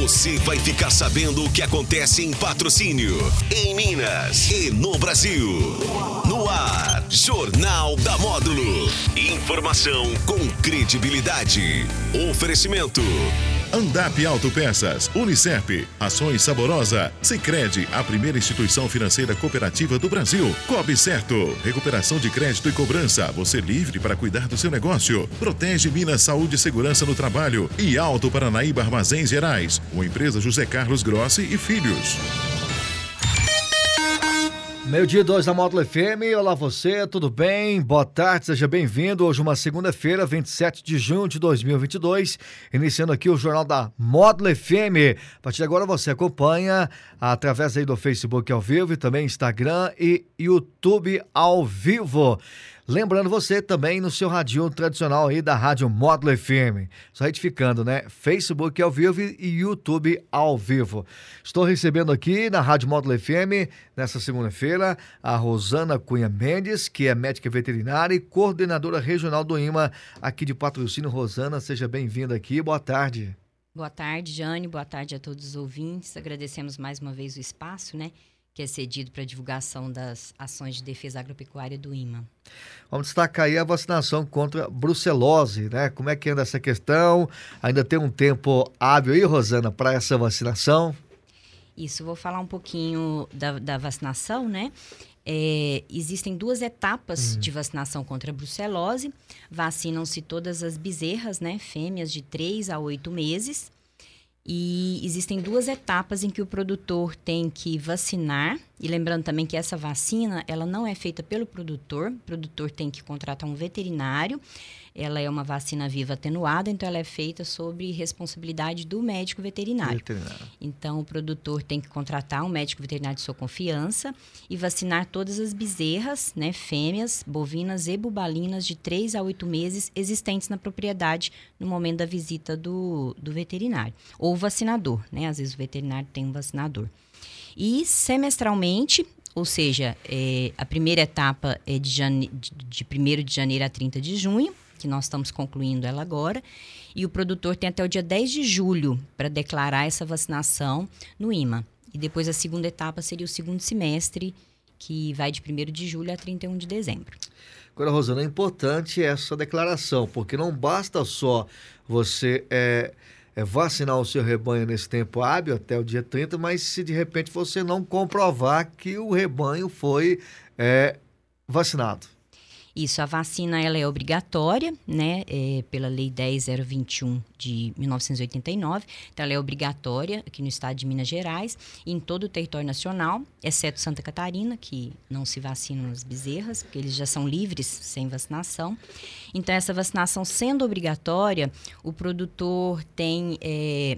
Você vai ficar sabendo o que acontece em patrocínio, em Minas e no Brasil. No ar, Jornal da Módulo. Informação com credibilidade. Oferecimento. Andap Autopeças, Unicep, Ações Saborosa, Sicredi, a primeira instituição financeira cooperativa do Brasil. Cobre Certo, recuperação de crédito e cobrança, você livre para cuidar do seu negócio. Protege Minas Saúde e Segurança no Trabalho e Alto Paranaíba Armazéns Gerais, uma empresa José Carlos Grossi e Filhos. Meio dia 2 da Módulo FM, olá você, tudo bem? Boa tarde, seja bem-vindo. Hoje uma segunda-feira, 27 de junho de 2022, iniciando aqui o Jornal da Módulo FM. A partir de agora você acompanha através aí do Facebook ao vivo e também Instagram e YouTube ao vivo. Lembrando você também no seu radinho tradicional aí da Rádio Módulo FM. Só retificando, né? Facebook ao vivo e YouTube ao vivo. Estou recebendo aqui na Rádio Módulo FM, nessa segunda-feira, a Rosana Cunha Mendes, que é médica veterinária e coordenadora regional do IMA aqui de patrocínio. Rosana, seja bem-vinda aqui. Boa tarde. Boa tarde, Jane. Boa tarde a todos os ouvintes. Agradecemos mais uma vez o espaço, né? Que é cedido para divulgação das ações de defesa agropecuária do IMA. Vamos destacar aí a vacinação contra brucelose, né? Como é que anda essa questão? Ainda tem um tempo hábil aí, Rosana, para essa vacinação? Isso, vou falar um pouquinho da, da vacinação, né? É, existem duas etapas hum. de vacinação contra a brucelose. Vacinam-se todas as bezerras, né? Fêmeas de 3 a 8 meses. E existem duas etapas em que o produtor tem que vacinar. E lembrando também que essa vacina, ela não é feita pelo produtor. O produtor tem que contratar um veterinário ela é uma vacina viva atenuada, então ela é feita sob responsabilidade do médico veterinário. veterinário. Então o produtor tem que contratar um médico veterinário de sua confiança e vacinar todas as bezerras, né, fêmeas, bovinas e bubalinas de 3 a 8 meses existentes na propriedade no momento da visita do, do veterinário. Ou vacinador, né? Às vezes o veterinário tem um vacinador. E semestralmente, ou seja, é, a primeira etapa é de, jane... de 1 de janeiro a 30 de junho, que nós estamos concluindo ela agora. E o produtor tem até o dia 10 de julho para declarar essa vacinação no IMA. E depois a segunda etapa seria o segundo semestre, que vai de 1 de julho a 31 de dezembro. Agora, Rosana, é importante essa declaração, porque não basta só você é, é, vacinar o seu rebanho nesse tempo hábil, até o dia 30, mas se de repente você não comprovar que o rebanho foi é, vacinado. Isso, a vacina ela é obrigatória, né, é, pela Lei 10021 de 1989. Então, ela é obrigatória aqui no estado de Minas Gerais em todo o território nacional, exceto Santa Catarina, que não se vacinam as bezerras, porque eles já são livres sem vacinação. Então, essa vacinação sendo obrigatória, o produtor tem é,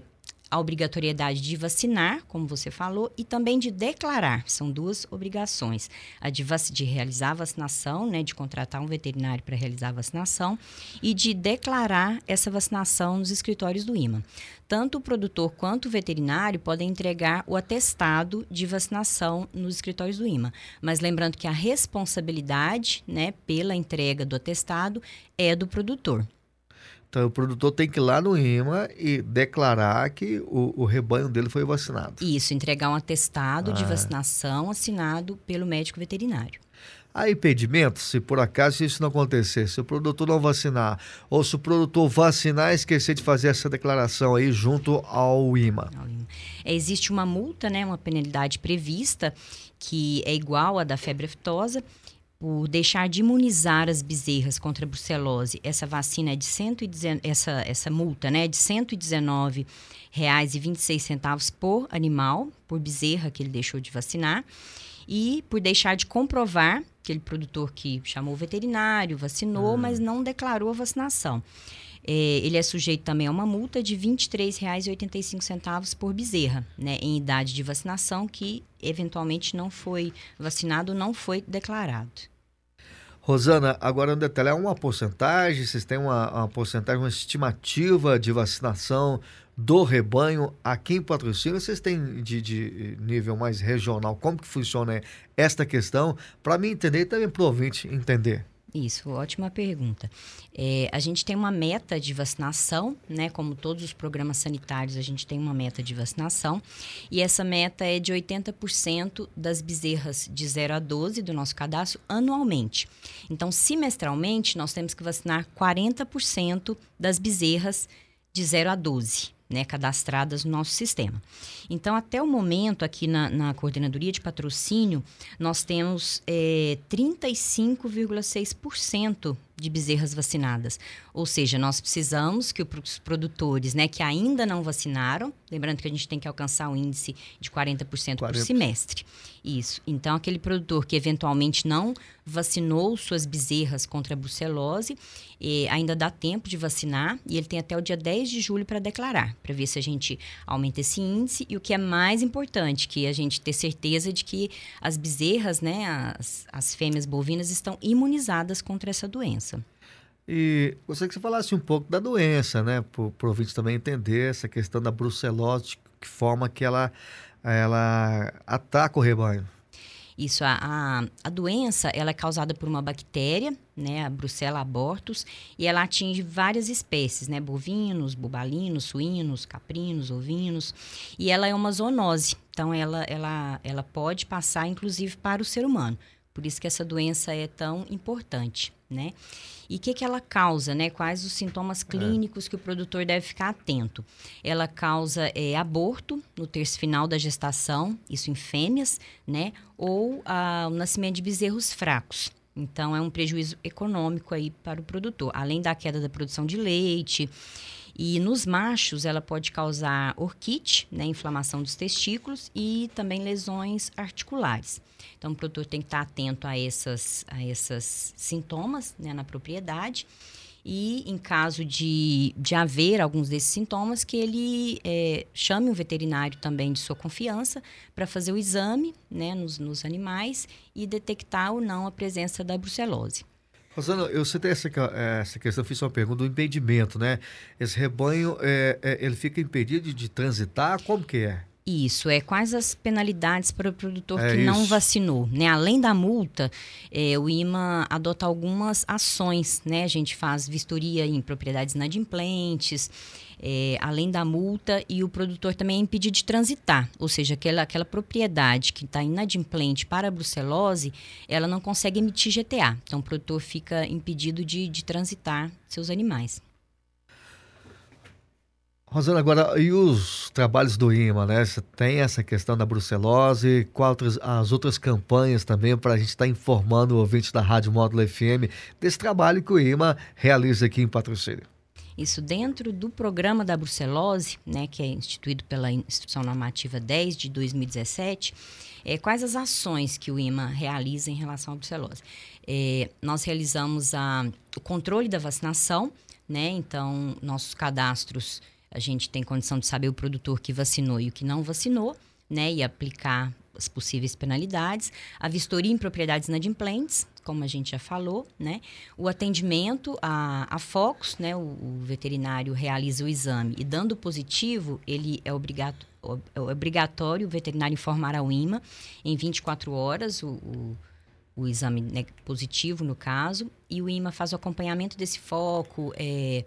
a obrigatoriedade de vacinar, como você falou, e também de declarar. São duas obrigações. A de, de realizar a vacinação, né, de contratar um veterinário para realizar a vacinação, e de declarar essa vacinação nos escritórios do IMA. Tanto o produtor quanto o veterinário podem entregar o atestado de vacinação nos escritórios do IMA. Mas lembrando que a responsabilidade né, pela entrega do atestado é do produtor. Então o produtor tem que ir lá no IMA e declarar que o, o rebanho dele foi vacinado. Isso, entregar um atestado ah. de vacinação assinado pelo médico veterinário. Há impedimento, se por acaso isso não acontecer, se o produtor não vacinar, ou se o produtor vacinar e esquecer de fazer essa declaração aí junto ao IMA. É, existe uma multa, né, uma penalidade prevista, que é igual à da febre aftosa, por deixar de imunizar as bezerras contra a brucelose, essa vacina é de 119, essa, essa multa né, é de R$ 119,26 por animal, por bezerra que ele deixou de vacinar, e por deixar de comprovar, aquele produtor que chamou o veterinário, vacinou, hum. mas não declarou a vacinação. É, ele é sujeito também a uma multa de R$ 23,85 por bezerra, né, em idade de vacinação que eventualmente não foi vacinado, não foi declarado. Rosana, agora um detalhe, é uma porcentagem, vocês têm uma, uma porcentagem, uma estimativa de vacinação do rebanho aqui em patrocínio? Vocês têm de, de nível mais regional, como que funciona esta questão, para mim entender e também para o ouvinte entender? Isso, ótima pergunta. É, a gente tem uma meta de vacinação, né? Como todos os programas sanitários, a gente tem uma meta de vacinação. E essa meta é de 80% das bezerras de 0 a 12 do nosso cadastro anualmente. Então, semestralmente, nós temos que vacinar 40% das bezerras de 0 a 12 né, cadastradas no nosso sistema. Então, até o momento, aqui na, na Coordenadoria de Patrocínio, nós temos é, 35,6% de bezerras vacinadas. Ou seja, nós precisamos que os produtores né, que ainda não vacinaram, lembrando que a gente tem que alcançar o um índice de 40%, 40%. por semestre. Isso. Então, aquele produtor que eventualmente não vacinou suas bezerras contra a brucelose, ainda dá tempo de vacinar e ele tem até o dia 10 de julho para declarar, para ver se a gente aumenta esse índice e o que é mais importante, que a gente ter certeza de que as bezerras, né, as, as fêmeas bovinas estão imunizadas contra essa doença. E gostaria que você falasse um pouco da doença, né? Para o ouvinte também entender essa questão da brucelose, que forma que ela, ela ataca o rebanho. Isso, a, a, a, doença ela é causada por uma bactéria, né, a Brucella abortus, e ela atinge várias espécies, né, bovinos, bubalinos, suínos, caprinos, ovinos, e ela é uma zoonose, então ela, ela, ela pode passar inclusive para o ser humano. Por isso que essa doença é tão importante, né? E o que, que ela causa, né? Quais os sintomas é. clínicos é. que o produtor deve ficar atento? Ela causa é, aborto no terço final da gestação, isso em fêmeas, né? Ou o nascimento de bezerros fracos. Então, é um prejuízo econômico aí para o produtor, além da queda da produção de leite. E nos machos, ela pode causar orquite, né, inflamação dos testículos e também lesões articulares. Então, o produtor tem que estar atento a esses a essas sintomas né, na propriedade e, em caso de, de haver alguns desses sintomas, que ele é, chame um veterinário também de sua confiança para fazer o exame né, nos, nos animais e detectar ou não a presença da brucelose. Rosana, eu citei essa, essa questão, fiz uma pergunta do impedimento, né? Esse rebanho, é, é, ele fica impedido de transitar? Como que é? Isso, é quais as penalidades para o produtor é que isso. não vacinou, né? Além da multa, é, o IMA adota algumas ações, né? A gente faz vistoria em propriedades inadimplentes, é, além da multa, e o produtor também é impedido de transitar, ou seja, aquela, aquela propriedade que está inadimplente para a brucelose, ela não consegue emitir GTA, então o produtor fica impedido de, de transitar seus animais. Rosana, agora, e os trabalhos do IMA, né? Você tem essa questão da brucelose, quais as outras campanhas também para a gente estar tá informando o ouvinte da Rádio Módulo FM desse trabalho que o IMA realiza aqui em Patrocínio? Isso dentro do programa da brucelose, né, que é instituído pela Instituição Normativa 10 de 2017, é, quais as ações que o IMA realiza em relação à brucelose? É, nós realizamos a, o controle da vacinação, né? Então, nossos cadastros a gente tem condição de saber o produtor que vacinou e o que não vacinou, né? E aplicar as possíveis penalidades. A vistoria em propriedades inadimplentes, como a gente já falou, né? O atendimento a, a focos, né? O, o veterinário realiza o exame e dando positivo, ele é obrigado é obrigatório o veterinário informar ao IMA em 24 horas o, o, o exame né, positivo, no caso, e o IMA faz o acompanhamento desse foco, é,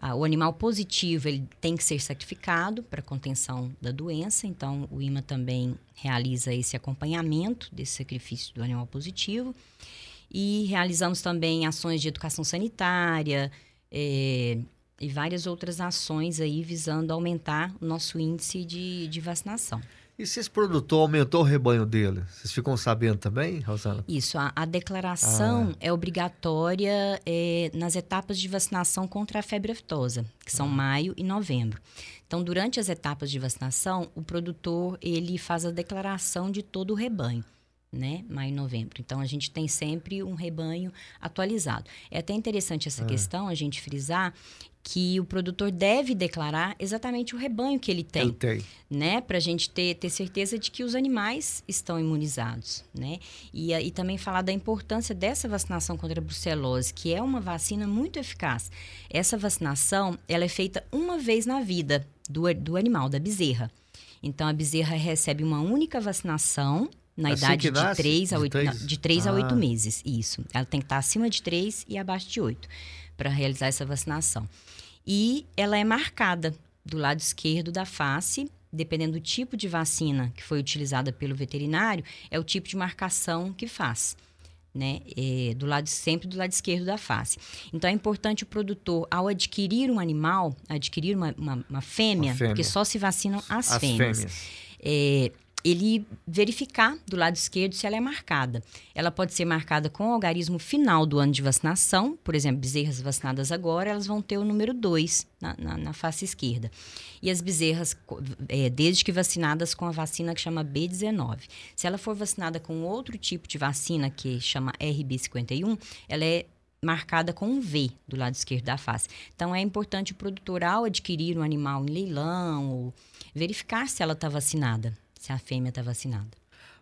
ah, o animal positivo ele tem que ser sacrificado para contenção da doença, então o IMA também realiza esse acompanhamento desse sacrifício do animal positivo. E realizamos também ações de educação sanitária é, e várias outras ações aí visando aumentar o nosso índice de, de vacinação. E se esse produtor aumentou o rebanho dele? Vocês ficam sabendo também, Rosana? Isso, a, a declaração ah. é obrigatória é, nas etapas de vacinação contra a febre aftosa, que são ah. maio e novembro. Então, durante as etapas de vacinação, o produtor ele faz a declaração de todo o rebanho né? Maio e novembro. Então a gente tem sempre um rebanho atualizado. É até interessante essa é. questão a gente frisar que o produtor deve declarar exatamente o rebanho que ele tem, tem. né, para a gente ter, ter certeza de que os animais estão imunizados, né, e, e também falar da importância dessa vacinação contra a brucelose, que é uma vacina muito eficaz. Essa vacinação, ela é feita uma vez na vida do, do animal, da bezerra. Então a bezerra recebe uma única vacinação na Assim idade de nasce? 3 a De 8, três? de 3 a 8 Ah. meses. Isso. Ela tem que estar acima de 3 e abaixo de 8 para realizar essa vacinação. E ela é marcada do lado esquerdo da face, dependendo do tipo de vacina que foi utilizada pelo veterinário, é o tipo de marcação que faz. Né, É, do lado sempre do lado esquerdo da face. Então é importante o produtor, ao adquirir um animal, adquirir uma, uma, uma fêmea, Uma fêmea. porque só se vacinam as, As fêmeas fêmeas. é, ele verificar do lado esquerdo se ela é marcada. Ela pode ser marcada com o algarismo final do ano de vacinação, por exemplo, bezerras vacinadas agora, elas vão ter o número 2 na, na, na face esquerda. E as bezerras, é, desde que vacinadas com a vacina que chama B19. Se ela for vacinada com outro tipo de vacina, que chama RB51, ela é marcada com um V do lado esquerdo da face. Então é importante o produtor, ao adquirir um animal em leilão, verificar se ela está vacinada, se a fêmea está vacinada.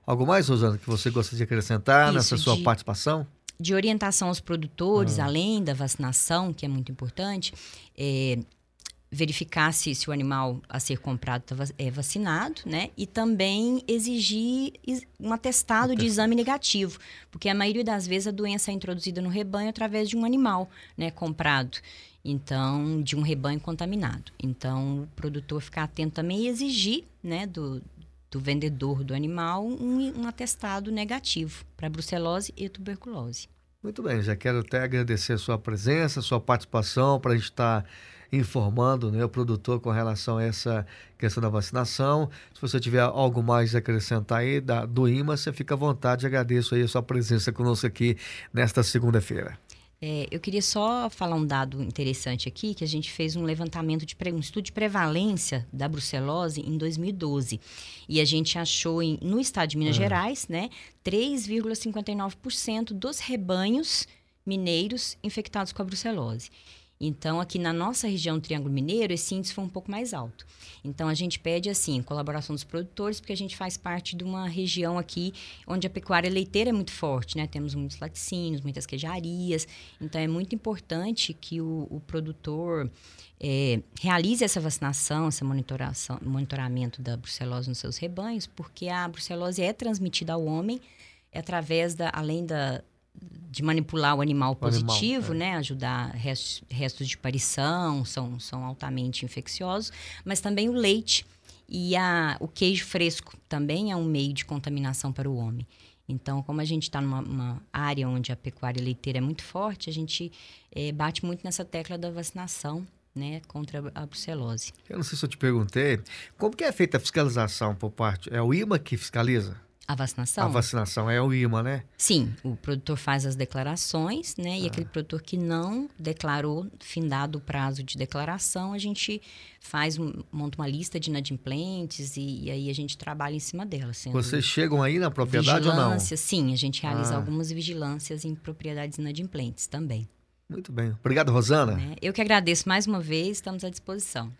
Algo mais, Rosana, que você gostaria de acrescentar Isso, nessa sua de- participação? De orientação aos produtores, Ah. além da vacinação, que é muito importante, é, verificar se, se o animal a ser comprado tá é vacinado, né? E também exigir um atestado de exame negativo, porque a maioria das vezes a doença é introduzida no rebanho através de um animal, né, comprado. Então, de um rebanho contaminado. Então, o produtor ficar atento também e exigir, né, do, do vendedor do animal um, um atestado negativo para brucelose e tuberculose. Muito bem, já quero até agradecer a sua presença, a sua participação para a gente estar informando né, o produtor com relação a essa questão da vacinação. Se você tiver algo mais a acrescentar aí da, do IMA, você fica à vontade. Agradeço aí a sua presença conosco aqui nesta segunda-feira. É, eu queria só falar um dado interessante aqui, que a gente fez um levantamento de um estudo de prevalência da brucelose em 2012. E a gente achou em- no estado de Minas Gerais, né, 3,59% dos rebanhos mineiros infectados com a brucelose. Então, aqui na nossa região do Triângulo Mineiro, esse índice foi um pouco mais alto. Então, a gente pede, assim, colaboração dos produtores, porque a gente faz parte de uma região aqui onde a pecuária leiteira é muito forte, né? Temos muitos laticínios, muitas queijarias. Então, é muito importante que o, o produtor eh, realize essa vacinação, esse monitoração, monitoramento da brucelose nos seus rebanhos, porque a brucelose é transmitida ao homem através da, além da, de manipular o animal O animal, positivo, é. né? Ajudar restos, restos de parição, são, são altamente infecciosos, mas também o leite e a, o queijo fresco também é um meio de contaminação para o homem. Então, como a gente está numa uma área onde a pecuária leiteira é muito forte, a gente eh, bate muito nessa tecla da vacinação né, contra a brucelose. Eu não sei se eu te perguntei, como que é feita a fiscalização por parte? É o IMA que fiscaliza? A vacinação? A vacinação é o IMA, né? Sim, o produtor faz as declarações, né? Ah. E aquele produtor que não declarou, findado o prazo de declaração, a gente faz, monta uma lista de inadimplentes e, e aí a gente trabalha em cima dela. Vocês chegam aí na propriedade ou não? vigilância, sim, a gente realiza Ah. algumas vigilâncias em propriedades inadimplentes também. Muito bem. Obrigado, Rosana. né? Eu que agradeço mais uma vez, estamos à disposição.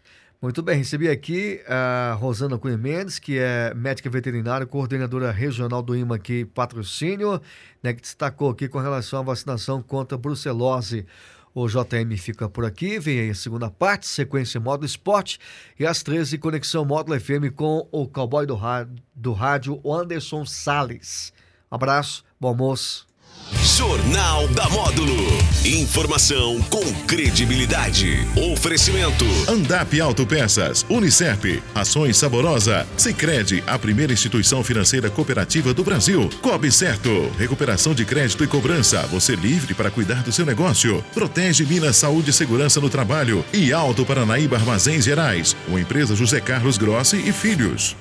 Muito bem, recebi aqui a Rosana Cunha Mendes, que é médica veterinária, coordenadora regional do IMA aqui, patrocínio, né, que destacou aqui com relação à vacinação contra brucelose. O JM fica por aqui, vem aí a segunda parte, sequência módulo esporte, e às 13, conexão módulo FM com o cowboy do, rádio, do rádio, Anderson Salles. Um abraço, bom almoço. Jornal da Módulo. Informação com credibilidade. Oferecimento. Andap Autopeças, Unicep, Ações Saborosa, Sicredi, a primeira instituição financeira cooperativa do Brasil. Cobre Certo, recuperação de crédito e cobrança, você livre para cuidar do seu negócio. Protege Minas Saúde e Segurança no Trabalho e Alto Paranaíba Armazéns Gerais, uma empresa José Carlos Grossi e Filhos.